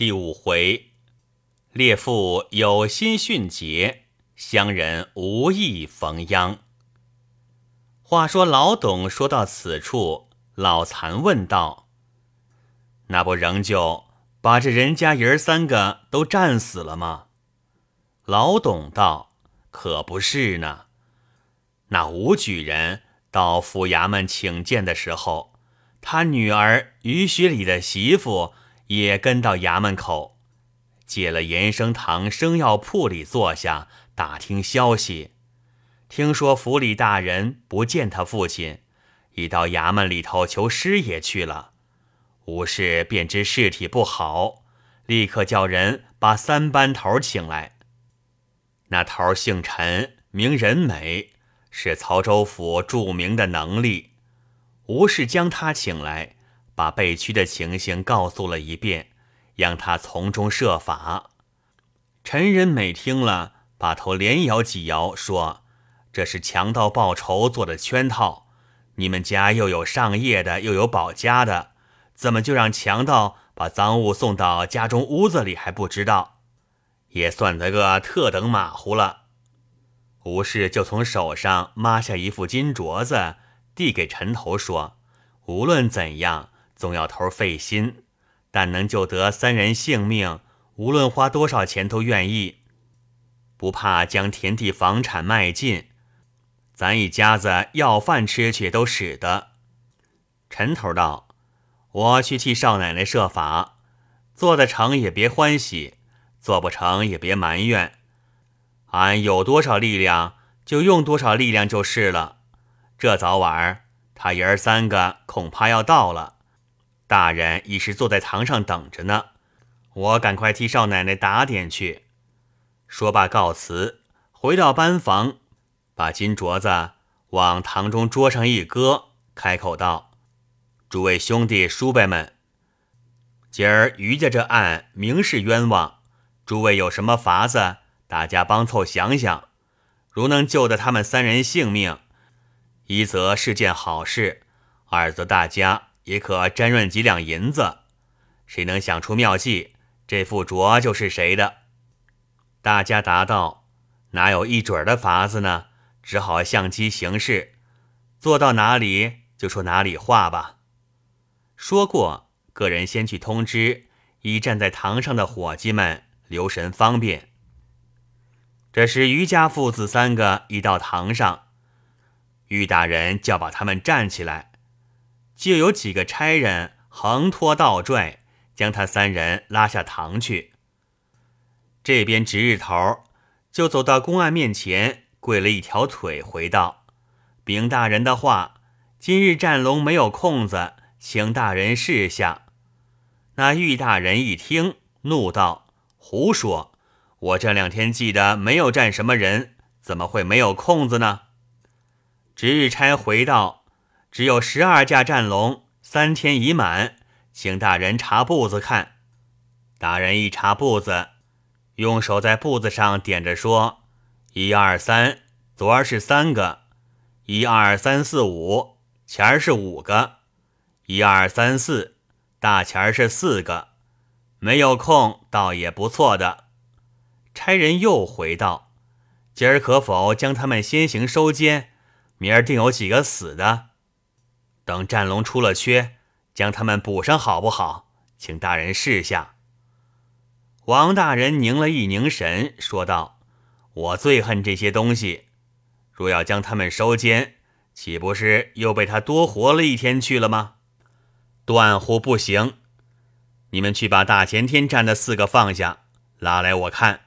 第五回，列父有心训捷，乡人无意逢殃。话说老董说到此处，老残问道：“那不仍旧把这人家爷儿三个都战死了吗？”老董道：“可不是呢。那武举人到府衙门请见的时候，他女儿于学礼的媳妇。”也跟到衙门口，借了延生堂生药铺里坐下打听消息。听说府里大人不见他父亲，已到衙门里头求师爷去了。吴氏便知事体不好，立刻叫人把三班头请来。那头姓陈，名仁美，是曹州府著名的能力。吴氏将他请来。把被屈的情形告诉了一遍，让他从中设法。陈仁美听了，把头连摇几摇，说：“这是强盗报仇做的圈套。你们家又有上夜的，又有保家的，怎么就让强盗把赃物送到家中屋子里还不知道？也算得个特等马虎了。”吴氏就从手上抹下一副金镯子，递给陈头，说：“无论怎样。”总要头费心，但能救得三人性命，无论花多少钱都愿意，不怕将田地房产卖尽，咱一家子要饭吃去都使得。陈头道：“我去替少奶奶设法，做得成也别欢喜，做不成也别埋怨。俺有多少力量就用多少力量就是了。这早晚他爷儿三个恐怕要到了。”大人已是坐在堂上等着呢，我赶快替少奶奶打点去。说罢告辞，回到班房，把金镯子往堂中桌上一搁，开口道：“诸位兄弟叔伯们，今儿余家这案明是冤枉，诸位有什么法子，大家帮凑想想。如能救得他们三人性命，一则是件好事，二则大家。”也可沾润几两银子，谁能想出妙计，这副镯就是谁的。大家答道：“哪有一准的法子呢？只好相机行事，做到哪里就说哪里话吧。”说过，个人先去通知已站在堂上的伙计们留神方便。这时于家父子三个已到堂上，于大人叫把他们站起来。就有几个差人横拖倒拽，将他三人拉下堂去。这边值日头就走到公案面前，跪了一条腿，回道：“禀大人的话，今日战龙没有空子，请大人示下。”那玉大人一听，怒道：“胡说！我这两天记得没有战什么人，怎么会没有空子呢？”值日差回道。只有十二架战龙，三天已满，请大人查簿子看。大人一查簿子，用手在簿子上点着说：“一二三，昨儿是三个；一二三四五，前儿是五个；一二三四，大前儿是四个。没有空，倒也不错的。”差人又回道：“今儿可否将他们先行收监？明儿定有几个死的。”等战龙出了缺，将他们补上好不好？请大人示下。王大人凝了一凝神，说道：“我最恨这些东西，若要将他们收监，岂不是又被他多活了一天去了吗？断乎不行！你们去把大前天站的四个放下，拉来我看。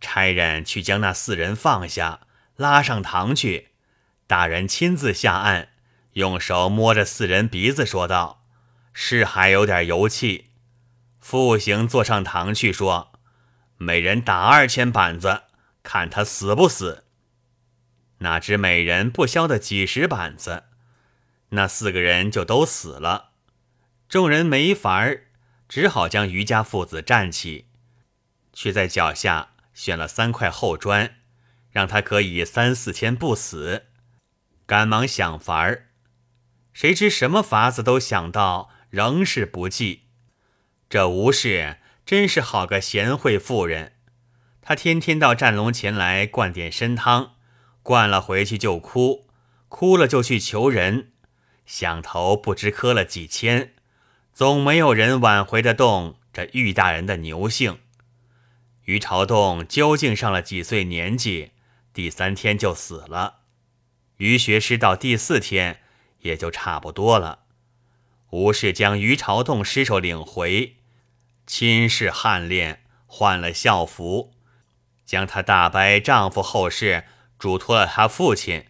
差人去将那四人放下，拉上堂去。大人亲自下案。”用手摸着四人鼻子说道：“是还有点油气。”复行坐上堂去说：“每人打二千板子，看他死不死。”哪知每人不消的几十板子，那四个人就都死了。众人没法儿，只好将余家父子站起，却在脚下选了三块厚砖，让他可以三四天不死。赶忙想法儿。谁知什么法子都想到，仍是不济。这吴氏真是好个贤惠妇人。她天天到战龙前来灌点参汤，灌了回去就哭，哭了就去求人，想头不知磕了几千，总没有人挽回得动这玉大人的牛性。于朝栋究竟上了几岁年纪，第三天就死了。于学师到第四天也就差不多了。吴氏将于朝栋尸首领回，亲事汉殓，换了孝服。将她大伯丈夫后事嘱托了他父亲，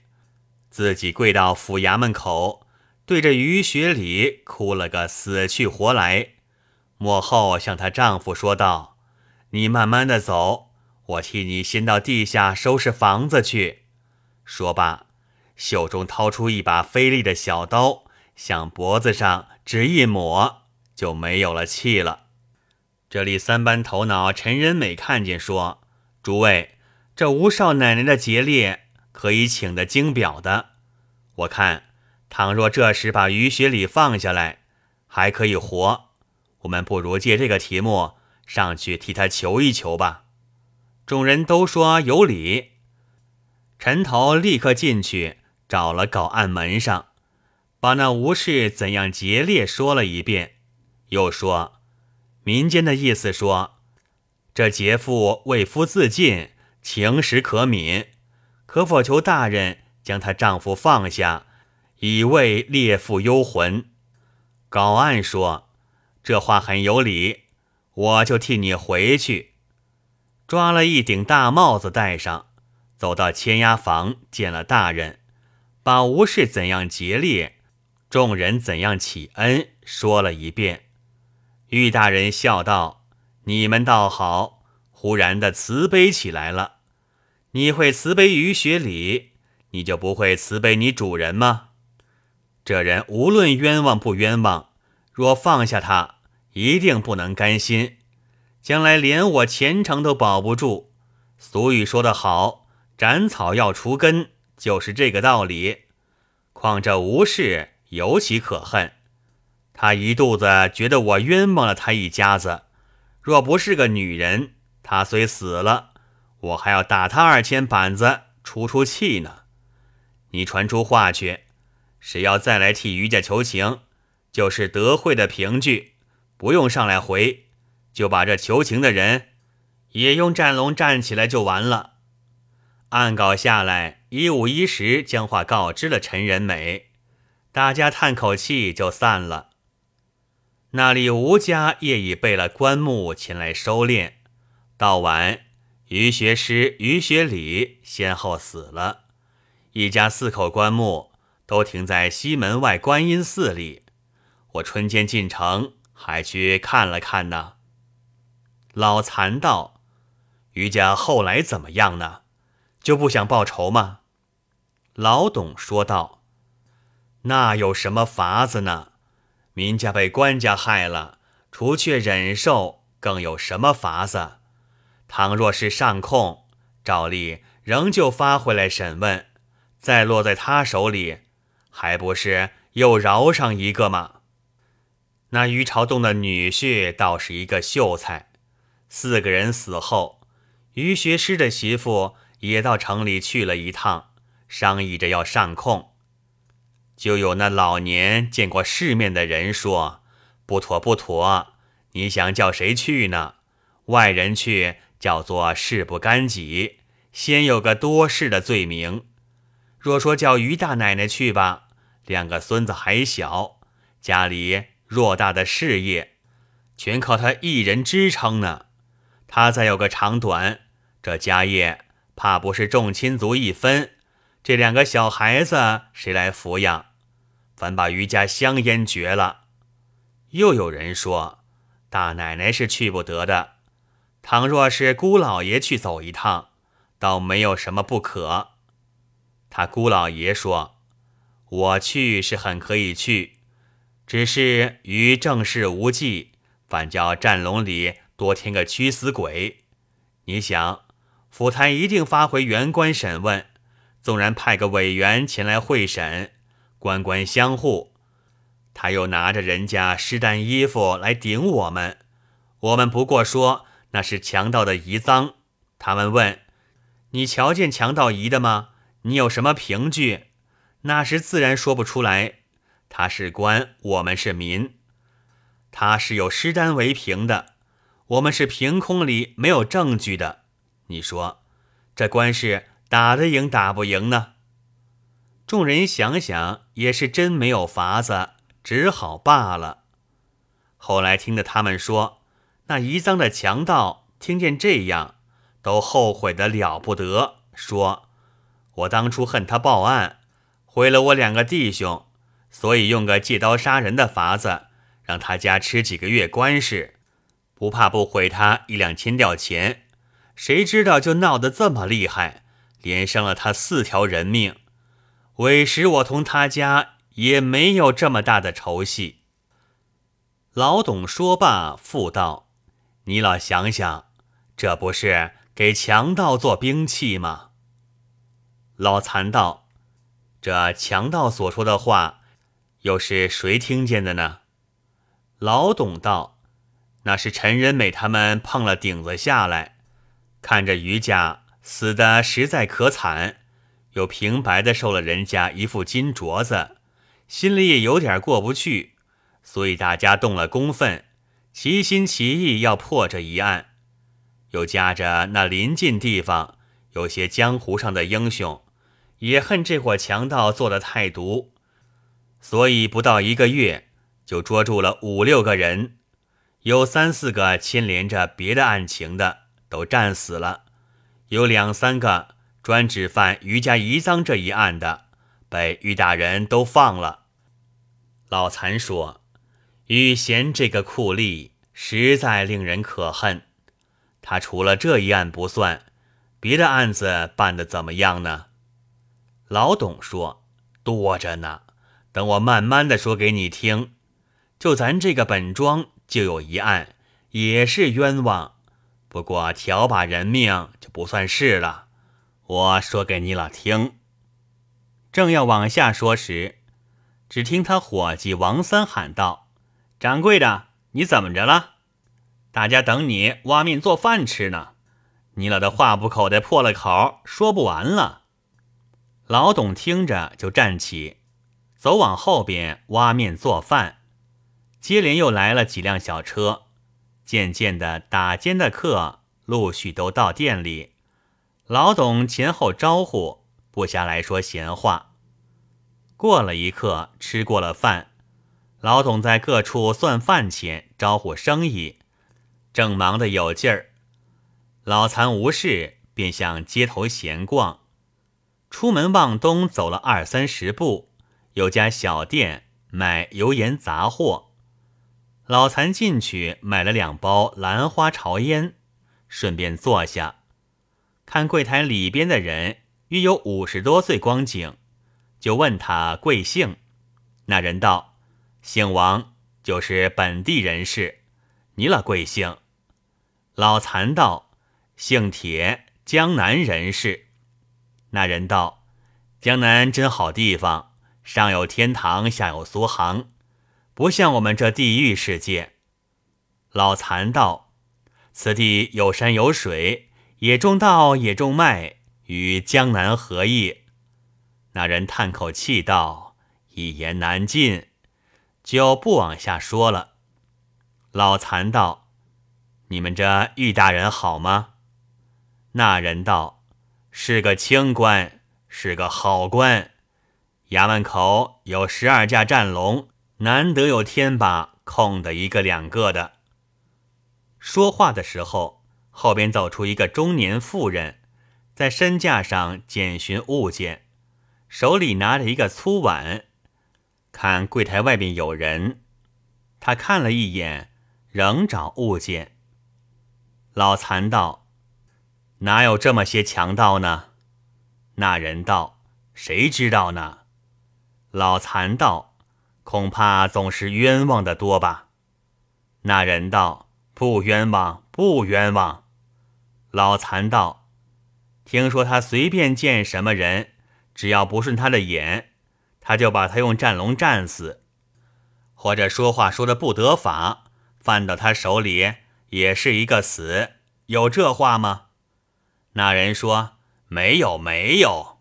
自己跪到府衙门口，对着于学礼哭了个死去活来。幕后向她丈夫说道：“你慢慢的走，我替你先到地下收拾房子去。”说罢，袖中掏出一把锋利的小刀，向脖子上只一抹，就没有了气了。这里三班头脑陈仁美看见说。诸位，这吴少奶奶的节烈可以请的精表的。我看，倘若这时把于学礼放下来，还可以活。我们不如借这个题目上去替他求一求吧。众人都说有理。陈头立刻进去找了稿案门上，把那吴氏怎样劫掠说了一遍，又说民间的意思说。这劫妇为夫自尽，情实可悯，可否求大人将她丈夫放下，以慰烈妇幽魂？搞案说这话很有理，我就替你回去。抓了一顶大帽子戴上，走到牵押房见了大人，把吴氏怎样劫烈，众人怎样起恩说了一遍。玉大人笑道。你们倒好，忽然的慈悲起来了。你会慈悲于学礼，你就不会慈悲你主人吗？这人无论冤枉不冤枉，若放下他，一定不能甘心，将来连我前程都保不住。俗语说得好，斩草要除根，就是这个道理。况这吴氏尤其可恨，他一肚子觉得我冤枉了他一家子。若不是个女人，她虽死了，我还要打她二千板子出出气呢。你传出话去，谁要再来替于家求情，就是德惠的凭据，不用上来回，就把这求情的人也用战龙站起来就完了。案稿下来，一五一十将话告知了陈仁美，大家叹口气就散了。那里吴家业已备了棺木前来收敛，到晚，于学师、于学礼先后死了，一家四口棺木都停在西门外观音寺里。我春间进城，还去看了看呢。老残道：“于家后来怎么样呢？就不想报仇吗？”老董说道：“那有什么法子呢？”民家被官家害了，除却忍受，更有什么法子？倘若是上控，照例仍旧发回来审问，再落在他手里，还不是又饶上一个吗？那于朝栋的女婿倒是一个秀才。四个人死后，于学师的媳妇也到城里去了一趟，商议着要上控。就有那老年见过世面的人说：“不妥不妥，你想叫谁去呢？外人去叫做事不干己，先有个多事的罪名。若说叫于大奶奶去吧，两个孙子还小，家里偌大的事业，全靠他一人支撑呢。他再有个长短，这家业怕不是众亲族一分，这两个小孩子谁来抚养？”反把余家香烟绝了。又有人说，大奶奶是去不得的。倘若是姑老爷去走一趟，倒没有什么不可。他姑老爷说：“我去是很可以去，只是于正事无忌，反叫战龙里多添个驱死鬼。你想，府台一定发回原官审问，纵然派个委员前来会审。”官官相护，他又拿着人家尸单衣服来顶我们，我们不过说那是强盗的遗赃。他们问：“你瞧见强盗遗的吗？你有什么凭据？”那时自然说不出来。他是官，我们是民。他是有尸单为凭的，我们是凭空里没有证据的。你说这官司打得赢打不赢呢？众人想想，也是真没有法子，只好罢了。后来听得他们说，那宜赃的强盗听见这样，都后悔的了不得，说：“我当初恨他报案，毁了我两个弟兄，所以用个借刀杀人的法子，让他家吃几个月官事，不怕不毁他一两千吊钱。谁知道就闹得这么厉害，连伤了他四条人命。委实我同他家也没有这么大的仇隙。”老董说罢，复道：“你老想想，这不是给强盗做兵器吗？”老残道：“这强盗所说的话，又是谁听见的呢？”老董道：“那是陈仁美他们碰了顶子下来，看着余家死的实在可惨，又平白的受了人家一副金镯子，心里也有点过不去。”所以大家动了公愤，齐心齐意要破这一案，又夹着那临近地方有些江湖上的英雄，也恨这伙强盗做的太毒，所以不到一个月就捉住了五六个人，有三四个牵连着别的案情的都战死了，有两三个专指犯余家遗赃这一案的，被余大人都放了。老残说。于贤这个酷吏实在令人可恨。他除了这一案不算，别的案子办得怎么样呢？老董说：“多着呢，等我慢慢的说给你听。就咱这个本庄就有一案，也是冤枉，不过挑把人命就不算事了。我说给你老听。”正要往下说时，只听他伙计王三喊道。掌柜的，你怎么着了？大家等你挖面做饭吃呢。你老的话不口的破了口，说不完了。老董听着就站起，走往后边挖面做饭。接连又来了几辆小车，渐渐的打尖的客陆续都到店里。老董前后招呼，不暇来说闲话。过了一刻，吃过了饭。老董在各处算饭钱，招呼生意，正忙得有劲儿。老残无事，便向街头闲逛。出门往东走了二三十步，有家小店卖油盐杂货。老残进去买了两包兰花潮烟，顺便坐下，看柜台里边的人约有五十多岁光景，就问他贵姓。那人道。姓王，就是本地人士。你老贵姓？老残道：姓铁，江南人士。那人道：江南真好地方，上有天堂，下有苏杭，不像我们这地狱世界。老残道：此地有山有水，也种稻，也种麦，与江南何异？那人叹口气道：一言难尽。就不往下说了。老残道：“你们这玉大人好吗？”那人道：“是个清官，是个好官。衙门口有十二架战龙，难得有天把空的一个两个的。”说话的时候，后边走出一个中年妇人，在身架上检寻物件，手里拿着一个粗碗。看柜台外边有人，他看了一眼，仍找物件。老残道：“哪有这么些强盗呢？”那人道：“谁知道呢？”老残道：“恐怕总是冤枉的多吧？”那人道：“不冤枉，不冤枉。”老残道：“听说他随便见什么人，只要不顺他的眼。”他就把他用战龙战死，或者说话说的不得法，犯到他手里，也是一个死，有这话吗？那人说：“没有，没有。”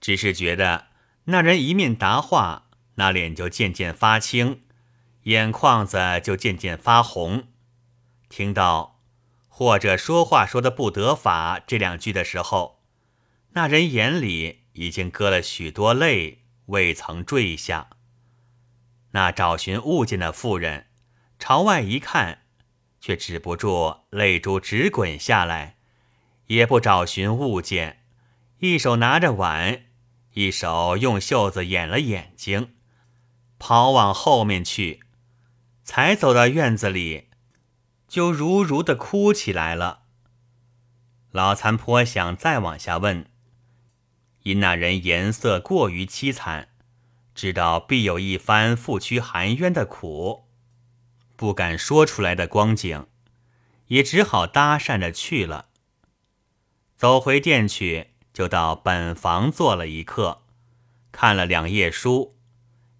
只是觉得那人一面答话，那脸就渐渐发青，眼眶子就渐渐发红。听到“或者说话说的不得法”这两句的时候，那人眼里已经搁了许多泪，未曾坠下。那找寻物件的妇人朝外一看，却止不住泪珠直滚下来。也不找寻物件，一手拿着碗，一手用袖子掩了眼睛，跑往后面去。才走到院子里，就如如的哭起来了。老残婆想再往下问，因那人颜色过于凄惨，知道必有一番负屈含冤的苦，不敢说出来的光景，也只好搭讪着去了。走回店去，就到本房坐了一刻，看了两页书，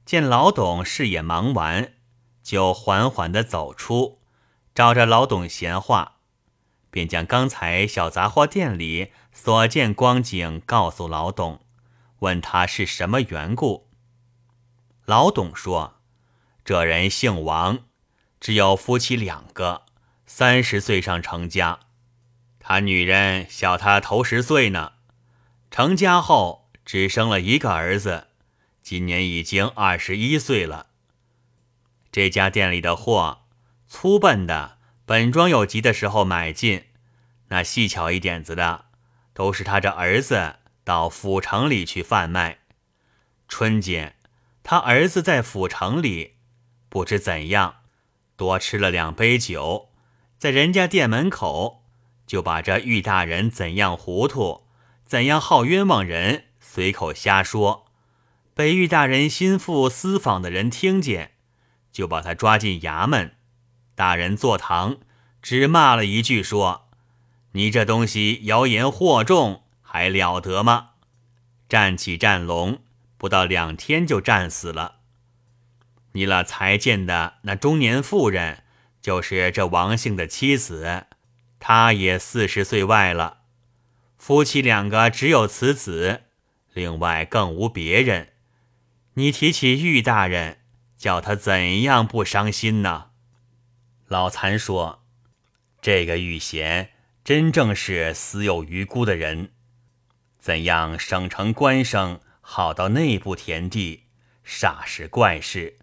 见老董事也忙完，就缓缓的走出，找着老董闲话，便将刚才小杂货店里所见光景告诉老董，问他是什么缘故。老董说：“这人姓王，只有夫妻两个，三十岁上成家。”他女人小他头十岁呢，成家后只生了一个儿子，今年已经二十一岁了。这家店里的货，粗笨的本庄有急的时候买进，那细巧一点子的，都是他这儿子到府城里去贩卖。春节，他儿子在府城里，不知怎样，多吃了两杯酒，在人家店门口。就把这玉大人怎样糊涂，怎样好冤枉人，随口瞎说，被玉大人心腹私访的人听见，就把他抓进衙门。大人坐堂，只骂了一句说：“你这东西谣言惑众，还了得吗？”站起战龙，不到两天就战死了。你了才见的那中年妇人，就是这王姓的妻子。她也四十岁外了，夫妻两个只有此子，另外更无别人。你提起玉大人，叫他怎样不伤心呢？老残说：“这个玉贤真正是死有余辜的人，怎样省城官声好到内部田地，煞是怪事。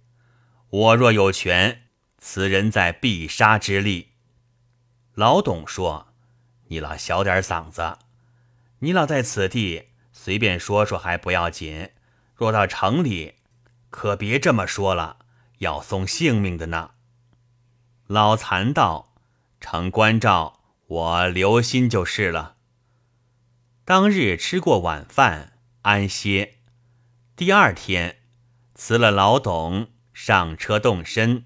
我若有权，此人在必杀之力。”老董说：“你老小点嗓子，你老在此地随便说说还不要紧，若到城里，可别这么说了，要送性命的呢。”老残道：“承关照，我留心就是了。”当日吃过晚饭，安歇。第二天辞了老董，上车动身。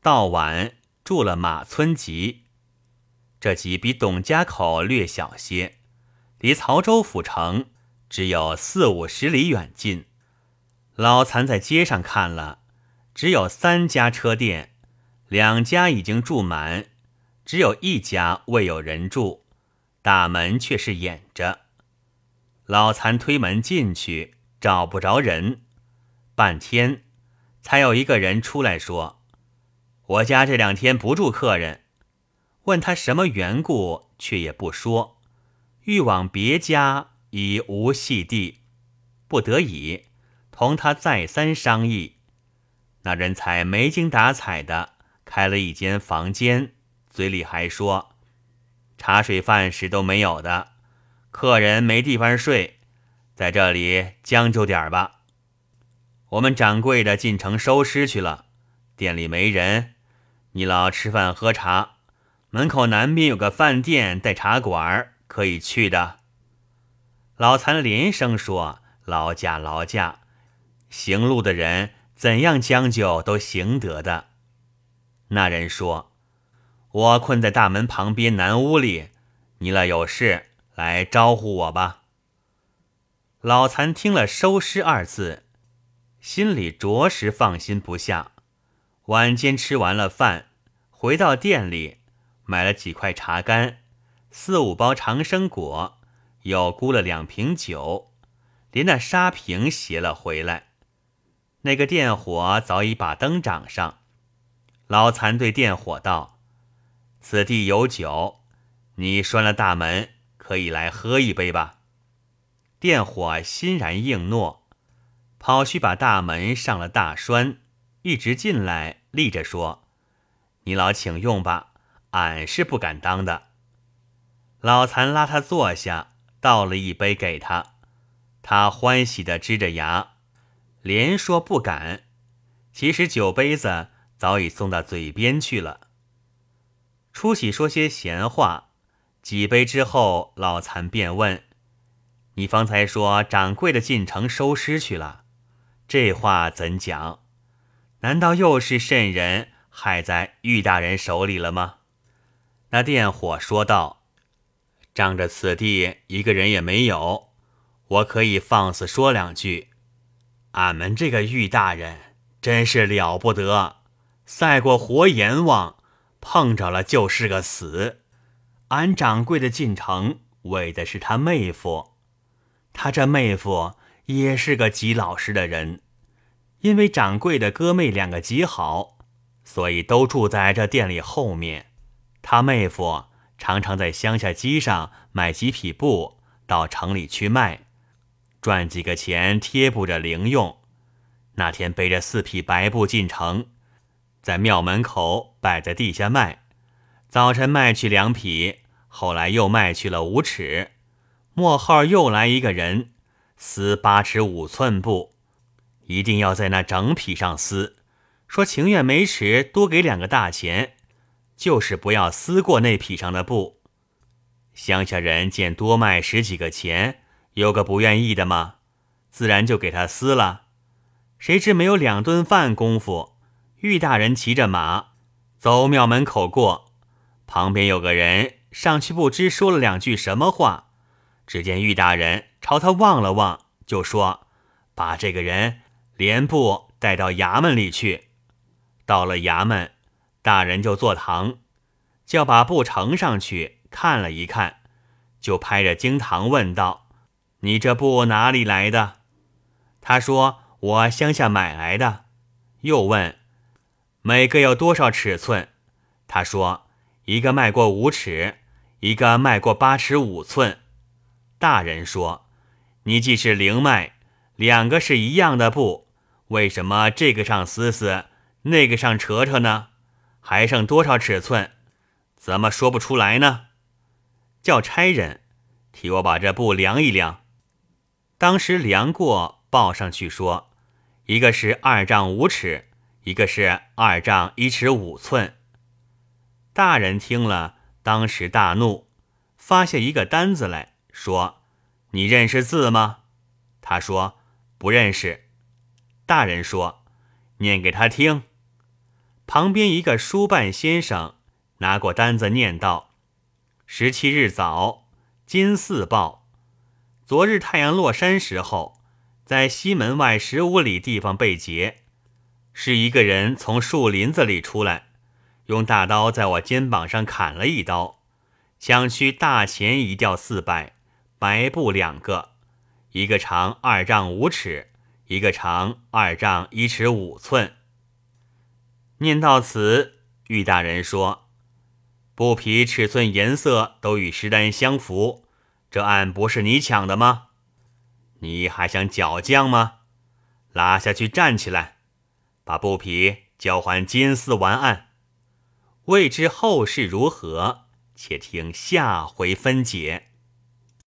到晚。住了马村集，这集比董家口略小些，离曹州府城只有四五十里远近。老残在街上看了，只有三家车店，两家已经住满，只有一家未有人住，大门却是掩着。老残推门进去，找不着人，半天才有一个人出来说。我家这两天不住客人，问他什么缘故，却也不说。欲往别家，已无细地，不得已同他再三商议。那人才没精打采的开了一间房间，嘴里还说：“茶水饭食都没有的，客人没地方睡，在这里将就点吧。”我们掌柜的进城收尸去了，店里没人。你老吃饭喝茶，门口南边有个饭店带茶馆，可以去的。老残连声说：“劳驾劳驾，行路的人怎样将就都行得的。”那人说：“我困在大门旁边南屋里，你了有事来招呼我吧。”老残听了“收尸”二字，心里着实放心不下。晚间吃完了饭，回到店里，买了几块茶干，四五包长生果，又沽了两瓶酒，连那沙瓶携了回来。那个电火早已把灯掌上。老残对电火道：“此地有酒，你拴了大门，可以来喝一杯吧。”电火欣然应诺，跑去把大门上了大栓，一直进来，立着说：“你老请用吧，俺是不敢当的。”老残拉他坐下，倒了一杯给他，他欢喜的支着牙，连说不敢。其实酒杯子。早已送到嘴边去了。初喜说些闲话，几杯之后，老残便问：“你方才说掌柜的进城收尸去了，这话怎讲？难道又是甚人害在玉大人手里了吗？”那电火说道：“仗着此地一个人也没有，我可以放肆说两句。俺们这个玉大人真是了不得。”赛过活阎王，碰着了就是个死。俺掌柜的进城为的是他妹夫，他这妹夫也是个极老实的人。因为掌柜的哥妹两个极好，所以都住在这店里后面。他妹夫常常在乡下机上买几匹布，到城里去卖，赚几个钱贴补着零用。那天背着四匹白布进城。在庙门口摆在地下卖，早晨卖去两匹，后来又卖去了五尺，末后又来一个人撕八尺五寸布，一定要在那整匹上撕，说情愿每尺多给两个大钱，就是不要撕过那匹上的布。乡下人见多卖十几个钱，有个不愿意的吗？自然就给他撕了。谁知没有两顿饭功夫。玉大人骑着马走庙门口过，旁边有个人上去，不知说了两句什么话。只见玉大人朝他望了望，就说：“把这个人连布带到衙门里去。”到了衙门，大人就坐堂，叫把布呈上去看了一看，就拍着惊堂问道：“你这布哪里来的？”他说：“我乡下买来的。”又问。每个有多少尺寸？他说：“一个卖过五尺，一个卖过八尺五寸。”大人说：“你既是灵卖，两个是一样的布，为什么这个上撕撕，那个上扯扯呢？还剩多少尺寸？怎么说不出来呢？”叫差人替我把这布量一量。当时量过，报上去说：“一个是二丈五尺。”一个是二丈一尺五寸。大人听了，当时大怒，发下一个单子来说：“你认识字吗？”他说：“不认识。”大人说：“念给他听。”旁边一个书办先生拿过单子，念道：“十七日早，金四报。昨日太阳落山时候，在西门外十五里地方被劫。”是一个人从树林子里出来，用大刀在我肩膀上砍了一刀，抢去大钱一吊四百，白布两个，一个长二丈五尺，一个长二丈一尺五寸。念到此，玉大人说：“布匹尺寸颜色都与石丹相符，这案不是你抢的吗？你还想搅将吗？拉下去，站起来。”把布匹交还金丝完案，未知后事如何，且听下回分解。